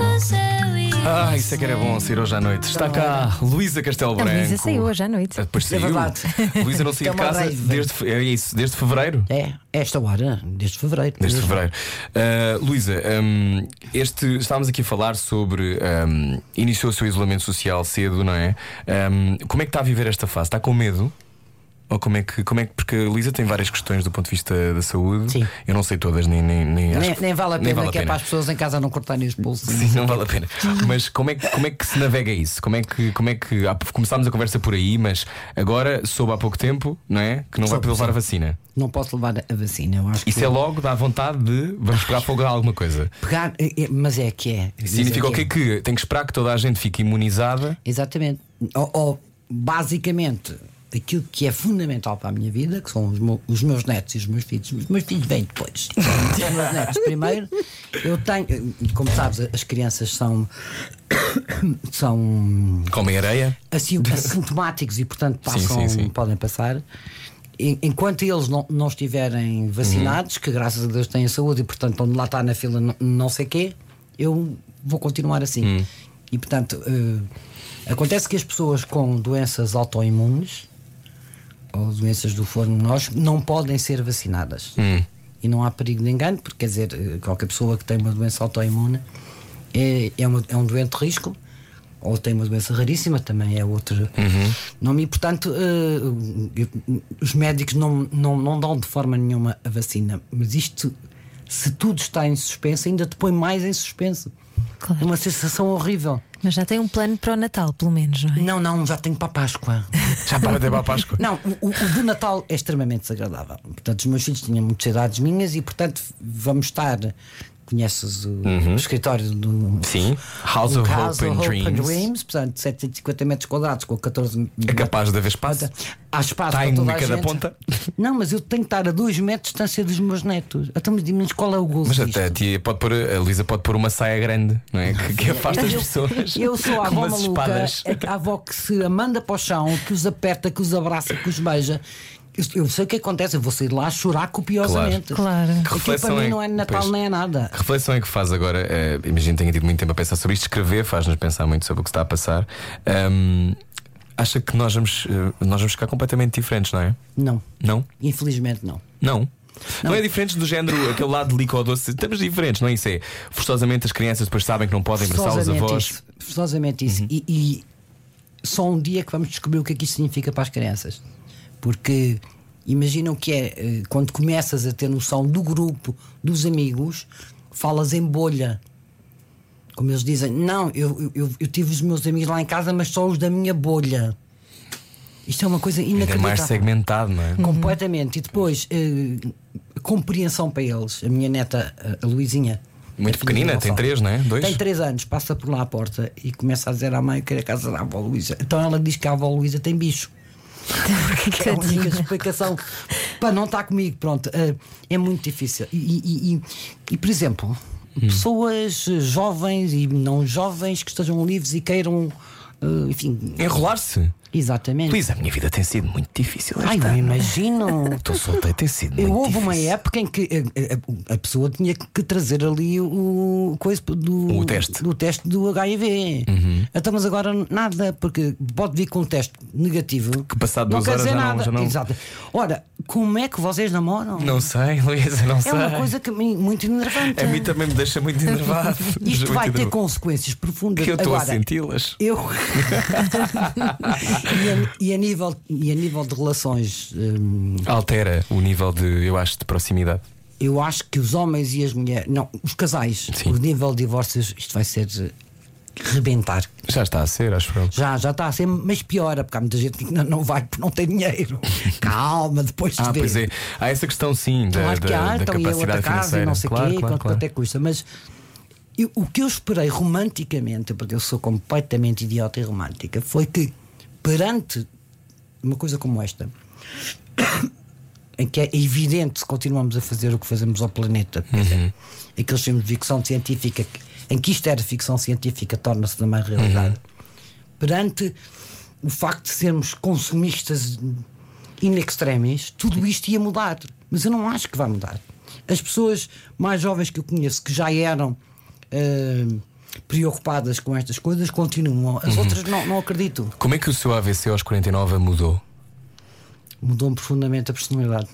Ah, isso é que era bom sair hoje à noite. Está cá Luísa Castelo A Branco. Luísa saiu hoje à noite. Ah, Depois É saiu. verdade. *laughs* Luísa não de É uma casa raiva. desde, fe- é isso, desde fevereiro. É, esta hora, desde fevereiro. Desde fevereiro. Ah, Luísa, hum, este, estávamos aqui a falar sobre. hum, iniciou o seu isolamento social cedo, não é? Hum, como é que está a viver esta fase? Está com medo? Ou como é que, como é que porque a Luísa tem várias questões do ponto de vista da saúde. Sim. Eu não sei todas, nem, nem, nem, acho Nem, nem vale a pena, vale a que é pena. para as pessoas em casa não cortarem os pulsos. Sim, não vale a pena. Mas como é, que, como é que se navega isso? Como é que, como é que ah, começámos a conversa por aí, mas agora soube há pouco tempo, não é? Que não vai Soube, poder levar a vacina. Não posso levar a vacina. Eu acho Isso que é logo, dá vontade de vamos pegar fogo a alguma coisa. pegar, é- é- mas é que é. Significa o Mas é quê? Que tem que esperar que toda a gente fique imunizada. Exatamente. Ou, ou, basicamente, aquilo que é fundamental para a minha vida, que são os, meu- os meus netos e os meus filhos. Os meus filhos vêm depois. os meus netos primeiro. Eu tenho, como sabes, as crianças são. *coughs* são Comem areia. assi- *laughs* assintomáticos e, portanto, Sim, passam, sim, sim. podem passar. En- Enquanto eles não, não estiverem vacinados, que graças a Deus têm saúde e, portanto, onde lá está na fila não, não sei quê, eu vou continuar assim. Hum. E, portanto, eh, acontece que as pessoas com doenças autoimunes ou doenças do forno nós não podem ser vacinadas. Hum. E não há perigo de engano, porque quer dizer, eh, qualquer pessoa que tem uma doença autoimune é, é, uma- é um doente de risco, ou tem uma doença raríssima, também é outro nome, e portanto eu- os médicos não, não, não dão de forma nenhuma a vacina, mas isto, se tudo está em suspenso, ainda te põe mais em suspenso. Claro. É uma sensação horrível. Mas já tem um plano para o Natal, pelo menos, não é? Não, não, já tenho para a Páscoa. *laughs* Já para até para a Páscoa. Não, o, o- o do Natal é extremamente desagradável. Portanto, os meus filhos tinham muitas idades minhas e, portanto, vamos estar. Conheces o, o escritório do. Uhum. Sim. House do of House Hope and of Dreams. portanto, 750 metros quadrados com 14 É capaz de haver espaço. Há espaço Está para toda a cada gente. ponta. Não, mas eu tenho que estar a 2 metros de distância dos meus netos. Então, mas qual é o gozo Mas até a tia pode pôr, a Luísa pode pôr uma saia grande, não é? Que, que afasta as pessoas. Eu sou a avó maluca, espadas. a avó que se manda para o chão, que os aperta, que os abraça, que os beija. Eu, sei o que acontece, eu vou sair lá a chorar copiosamente. Claro. Claro. Que Aquilo para mim é- não é Natal pois. nem é nada. Que reflexão é que faz agora? Eh, imagino que tenha tido muito tempo a pensar sobre isto. Escrever faz-nos pensar muito sobre o que está a passar. Ahm, acha que nós vamos, eh, nós vamos ficar completamente diferentes, não é? Não, Não? infelizmente não. Não. Não, é diferente do género, aquele lado de líquido doce. Estamos diferentes, não é isso? É forçosamente as crianças depois sabem que não podem abraçar os avós. isso. Forçosamente isso. E, e só um dia que vamos descobrir o que é que isso significa para as crianças. Porque imagina o que é eh, quando começas a ter noção do grupo, dos amigos, falas em bolha. Como eles dizem, não, eu, eu, eu tive os meus amigos lá em casa, mas só os da minha bolha. Isto é uma coisa Ainda mais inacreditável. segmentado, não é? Completamente. E depois, eh, compreensão para eles. A minha neta, a- Luizinha. Muito do pequenina, tem três, não é? Dois? Tem três anos, passa por lá à porta e começa a dizer à mãe que a casa da avó Luísa. Então ela diz que a avó Luísa tem bicho. Que é a única explicação para não estar comigo. Pronto, eh, é muito difícil. E, e- e- e, por exemplo, Hum. pessoas jovens e não jovens que estejam livres e queiram, eh, enfim, Enrolar-se. Exatamente. Luísa, a minha vida tem sido muito difícil. Ai, não ano. imagino. *laughs* Estou solteiro, tem sido Eu, muito houve uma difícil. época em que a, a- a pessoa tinha que trazer ali o, coisa do, O teste. do teste do HIV. Uhum. Então, mas agora nada, porque pode vir com um teste negativo. Que passado duas horas já não- já não- Exato. Ora, como é que vocês namoram? Não sei, Luísa, não sei. é uma coisa que me- muito enervante. A mim também me deixa muito *laughs* enervado. Isto vai ter enervado. consequências profundas. Que eu estou a senti-las. Eu. *laughs* e, a, e a nível, e a nível de relações. hum, Altera o nível de, eu acho, de proximidade. eu acho que os homens e as mulheres. Não, os casais, Sim. o nível de divórcios, isto vai ser. eh, rebentar. Já está a ser, acho eu. Já, já está a ser, mas piora, porque há muita gente que não, não vai porque não tem dinheiro. *laughs* Calma, depois Ah, de pois é. Há essa questão, sim, da, Claro que da, há, da então, e a outra capacidade casa financeira. e não sei o claro, quê, claro, quanto, claro. quanto é que custa. Mas eu- o que eu esperei romanticamente, porque eu sou completamente idiota e romântica, foi que perante uma coisa como esta, em que é evidente se continuamos a fazer o que fazemos ao planeta, Uhum. aqueles filmes de ficção científica que- em que isto era ficção científica torna-se também realidade. Uhum. Perante o facto de sermos consumistas in extremis, tudo isto ia mudar. Mas eu não acho que vai mudar. As pessoas mais jovens que eu conheço que já eram eh, preocupadas com estas coisas continuam. As outras não, não acredito. Como é que o seu AVC aos 49 mudou? Mudou-me profundamente a personalidade.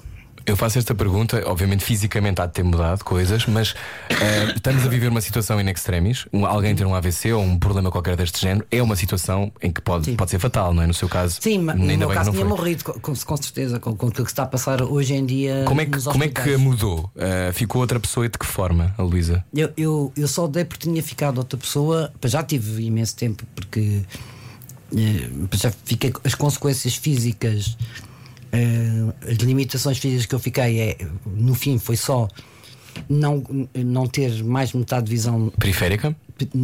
Eu faço esta pergunta, obviamente fisicamente há de ter mudado coisas, mas eh, estamos a viver uma situação in extremis. Um- alguém ter um AVC ou um problema qualquer deste género é uma situação em que pode, Sim. pode ser fatal, não é? No seu caso, Sim, mas no meu caso tinha morrido, com, com- certeza, com, com aquilo que se está a passar hoje em dia. Como é que, como é que mudou? Eh, ficou outra pessoa e de que forma, a Luísa? Eu, eu, eu só dei porque tinha ficado outra pessoa, já tive imenso tempo, porque eh, já fiquei, as consequências físicas, as limitações físicas que eu fiquei, é, no fim, foi só não, não ter mais metade de visão Periférica?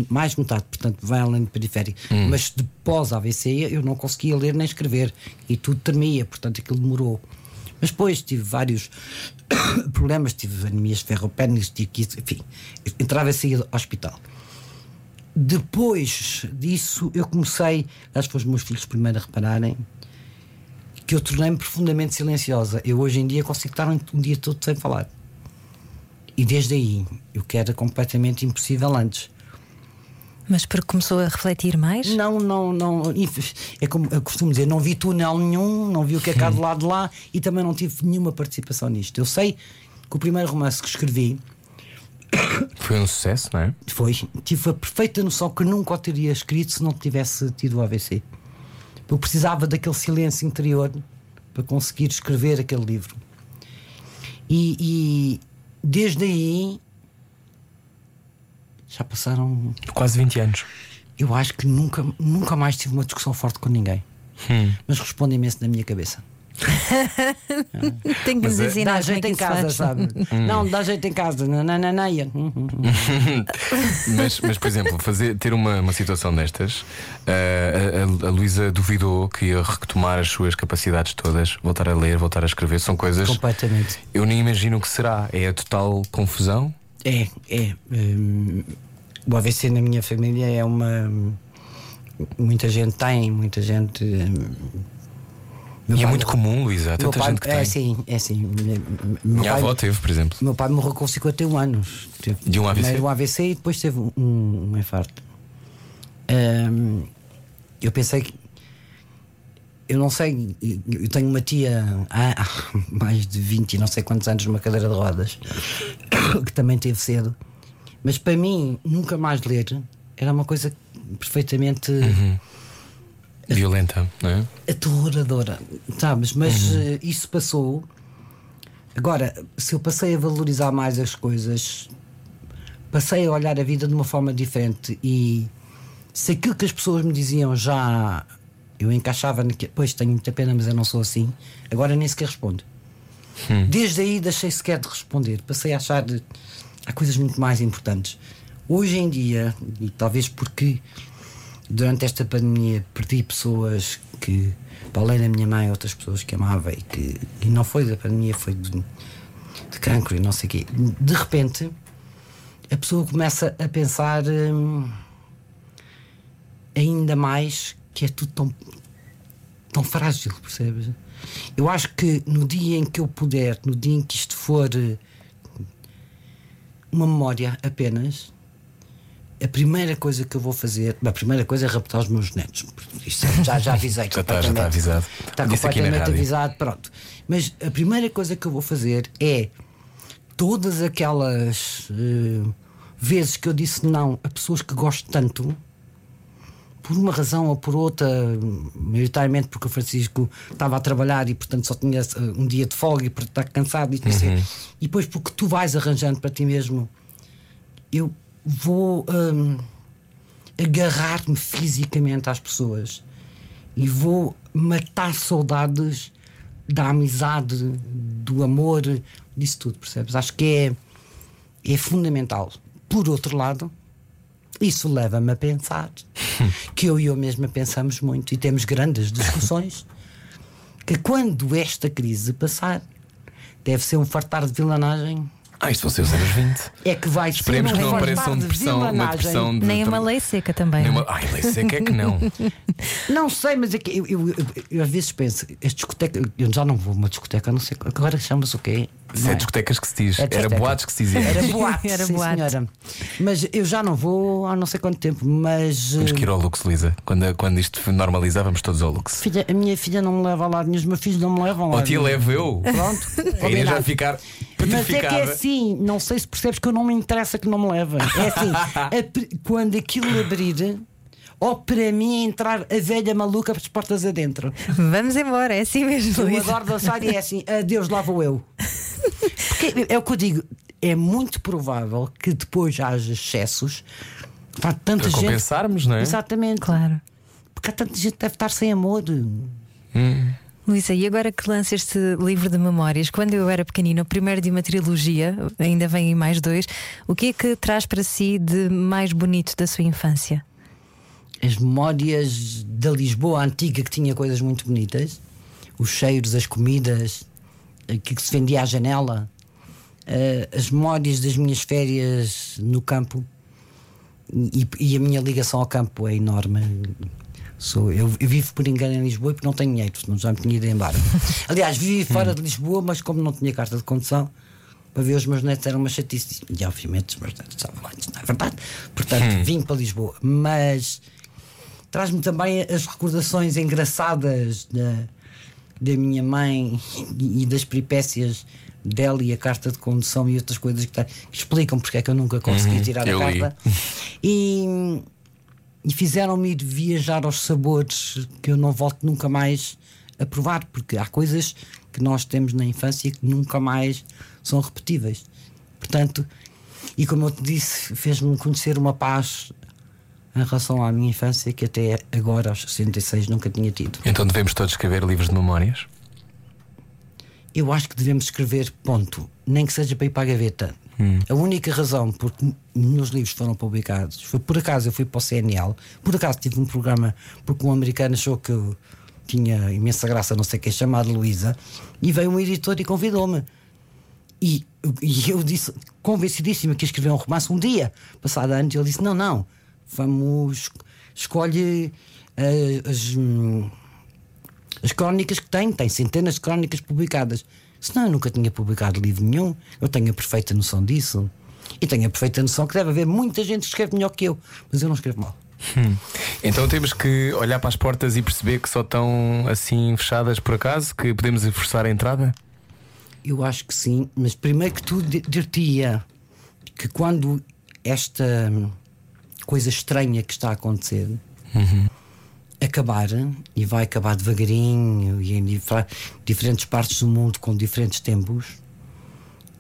mais metade, portanto, vai além do periférico. Mas depois da AVC eu não conseguia ler nem escrever e tudo tremia, portanto aquilo demorou. Mas depois tive vários *coughs* problemas, tive anemias ferropénicas, tive que, enfim, entrava e saía do hospital. Depois disso, eu comecei, acho que foram os meus filhos primeiro a repararem que eu tornei-me profundamente silenciosa. Eu hoje em dia consigo estar um, um dia todo sem falar. E desde aí, o que era completamente impossível antes. Mas porque começou a refletir mais? Não, não, não. É como eu costumo dizer, não vi túnel nenhum, não vi o que é cá do lado de lá e também não tive nenhuma participação nisto. Eu sei que o primeiro romance que escrevi *coughs* Foi um sucesso, não é? foi. Tive a perfeita noção que nunca o teria escrito se não tivesse tido o AVC. Eu precisava daquele silêncio interior para conseguir escrever aquele livro. E, e desde aí já passaram Quase 20 anos. Eu acho que nunca, nunca mais tive uma discussão forte com ninguém. Hum. Mas responde imenso na minha cabeça. *laughs* Tenho que Mas é- ensinar dá é jeito em casa, sabe? *laughs* Não, dá jeito em casa. Não, não, não, não. Mas, mas, por exemplo, fazer, ter uma, uma situação destas, eh, a, a- a Luísa duvidou que ia retomar as suas capacidades todas, voltar a ler, voltar a escrever. São coisas. Completamente. Eu nem imagino o que será. É a total confusão? É, é. hum, o AVC na minha família é uma. Muita gente tem, muita gente. hum, meu e é muito morreu- comum, Luísa. Tanta pai- gente que é tem. sim, é sim. Meu Minha pai- avó teve, por exemplo. Meu pai morreu com 51 anos. Teve De um AVC? Primeiro um AVC e depois teve um, um infarto. Ahm, eu pensei que. Eu não sei, eu tenho uma tia há, há mais de 20 e não sei quantos anos numa cadeira de rodas *coughs* que também teve cedo, mas para mim nunca mais ler era uma coisa perfeitamente Violenta, não é? aterroradora, sabes? Mas eh, isso passou. Agora, se eu passei a valorizar mais as coisas, passei a olhar a vida de uma forma diferente e se aquilo que as pessoas me diziam já eu encaixava naquilo, pois tenho muita pena, mas eu não sou assim, agora nem sequer respondo. Desde aí deixei sequer de responder, passei a achar de- há coisas muito mais importantes. Hoje em dia, e talvez porque durante esta pandemia perdi pessoas que, para além da minha mãe, outras pessoas que amava e que e não foi da pandemia, foi de, de cancro e não sei o quê. De repente, a pessoa começa a pensar hum, ainda mais que é tudo tão, tão frágil, percebes? Eu acho que no dia em que eu puder, no dia em que isto for eh, uma memória apenas, a primeira coisa que eu vou fazer, a primeira coisa é raptar os meus netos. Isto já, já *laughs* avisei Já está- já está completamente. avisado. Está Disse completamente avisado, pronto. Mas a primeira coisa que eu vou fazer é todas aquelas eh, vezes que eu disse não a pessoas que gosto tanto, por uma razão ou por outra, maioritariamente porque o Francisco estava a trabalhar e portanto só tinha eh, um dia de folga e portanto está cansado e, sei. e depois porque tu vais arranjando para ti mesmo, eu vou hum, agarrar-me fisicamente às pessoas e vou matar saudades da amizade, do amor, disso tudo, percebes? Acho que é, é fundamental. Por outro lado, isso leva-me a pensar *laughs* que eu e eu mesma pensamos muito e temos grandes discussões. *laughs* que quando esta crise passar, deve ser um fartar de vilanagem Ah, isto vão ser os anos 20. É que vai Esperemos ser que um não apareça uma de depressão, uma depressão de. Nem uma lei seca também. nem não é? uma- Ai, lei seca é que não. *laughs* Não sei, mas é que eu, eu- eu- eu às vezes penso, as discotecas, eu já não vou a uma discoteca, não sei, agora chama-se o quê? Se é é? discotecas que se diz. É Era boates que se dizia. Era *laughs* boate, Era sim, boate. senhora. Mas eu já não vou há não sei quanto tempo, mas. Temos que eh, ir ao Lux, Luísa. Quando, quando isto normalizar, vamos todos ao Lux. Filha, a minha filha não me leva lá, os meus filhos não me levam lá. Ou tia levo eu. Pronto. *laughs* A Inês vai combinado. ficar Mas é que é assim, não sei se percebes que eu não me interessa que não me levem. É assim, *laughs* a quando aquilo abrir, ou para mim é entrar a velha maluca pelas portas adentro. Vamos embora, é assim mesmo. Eu Luísa. adoro dançar e é assim, adeus, lá vou eu. Porque é o que eu digo, é muito provável que depois haja excessos. Há tanta Para gente. compensarmos, não é? Exatamente. Claro. Porque há tanta gente que deve estar sem amor. Luísa, e agora que lança este livro de memórias, quando eu era pequenina, o primeiro de uma trilogia, ainda vem mais dois, o que é que traz para si de mais bonito da sua infância? as memórias da Lisboa antiga que tinha coisas muito bonitas, os cheiros, as comidas, que se vendia à janela, eh, as memórias das minhas férias no campo e, e a minha ligação ao campo é enorme. Sou, eu, vivo por engano em Lisboa porque não tenho dinheiro, senão já me tinha ido embora. *laughs* Aliás, vivi fora de Lisboa, mas como não tinha carta de condução, para ver os meus netos era uma chatice. E obviamente os meus netos estavam lá, não é verdade. Portanto, vim para Lisboa. Mas traz-me também as recordações engraçadas da, da minha mãe e, e das peripécias dela e a carta de condução e outras coisas que, tá- que explicam porque é que eu nunca consegui tirar a eu li. carta. E, e fizeram-me ir viajar aos sabores que eu não volto nunca mais a provar, porque há coisas que nós temos na infância que nunca mais são repetíveis. Portanto, e como eu te disse, fez-me conhecer uma paz em relação à minha infância que até agora, aos 66, nunca tinha tido. Então devemos todos escrever livros de memórias? Eu acho que devemos escrever ponto, nem que seja para ir para a gaveta. A única razão porque meus livros foram publicados foi por acaso eu fui para o CNL, por acaso tive um programa porque um americano achou que eu tinha imensa graça, não sei o que, chamado Luísa, e veio um editor e convidou-me. E, e eu disse, convencidíssima que ia escrever um romance um dia, passado anos, ele disse: Não, não, vamos, escolhe eh, as. hum, as crónicas que tem, tem centenas de crónicas publicadas. Senão eu nunca tinha publicado livro nenhum. Eu tenho a perfeita noção disso. E tenho a perfeita noção que deve haver muita gente que escreve melhor que eu. Mas eu não escrevo mal. Então temos que olhar para as portas e perceber que só estão assim fechadas por acaso, que podemos forçar a entrada? Eu acho que sim, mas primeiro que tudo di- dir-te-ia que quando esta hum, coisa estranha que está a acontecer acabar, e vai acabar devagarinho e em dif- diferentes partes do mundo com diferentes tempos,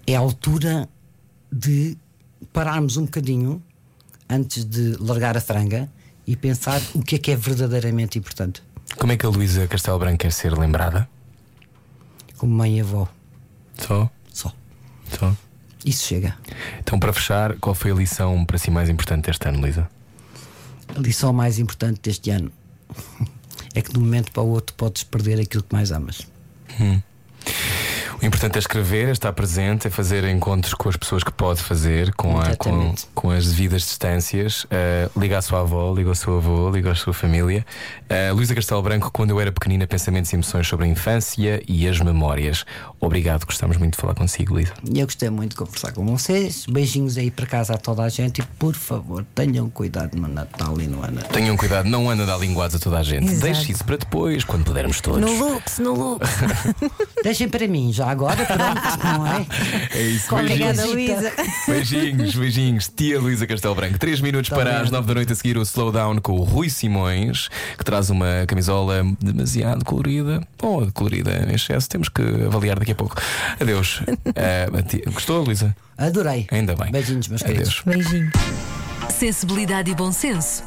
é a altura de pararmos um bocadinho antes de largar a franga e pensar o que é que é verdadeiramente importante, Como é que a Luísa Castelo Branco quer ser lembrada? como mãe e avó. Só? Só. Só. Isso chega. Então, para fechar, qual foi a lição para si mais importante deste ano, Luísa? A lição mais importante deste ano é que de um momento para o outro podes perder aquilo que mais amas. O importante é escrever, é estar presente, é fazer encontros com as pessoas que pode fazer, com, a, com, com as devidas distâncias. Uh, liga à sua avó, liga ao seu avô, liga à sua família. Uh, Luísa Castelo Branco, quando eu era pequenina, pensamentos e emoções sobre a infância e as memórias. Obrigado, gostamos muito de falar consigo, Luísa. E eu gostei muito de conversar com vocês. Beijinhos aí para casa a toda a gente e por favor tenham cuidado no Natal e no ano. Tenham cuidado, não anda a dar linguados a toda a gente. Exato. Deixe isso para depois, quando pudermos todos. No Lux, no Lux. *laughs* Deixem para mim, já agora, pronto, não é? É isso, Obrigada, beijinhos. Luísa. Beijinhos, beijinhos. Tia Luísa Castelo Branco. Três minutos para bem. as nove da noite a seguir o Slowdown com o Rui Simões, que traz uma camisola demasiado colorida. Ou colorida em excesso, temos que avaliar daqui daqui a pouco. Adeus. *laughs* uh, gostou, Luísa? Adorei. Ainda bem. Beijinhos, meus Adeus. queridos. Beijinho. Sensibilidade e bom senso.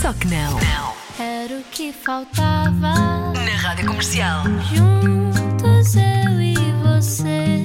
Só que não. não. Era o que faltava na rádio comercial. Juntos eu e você.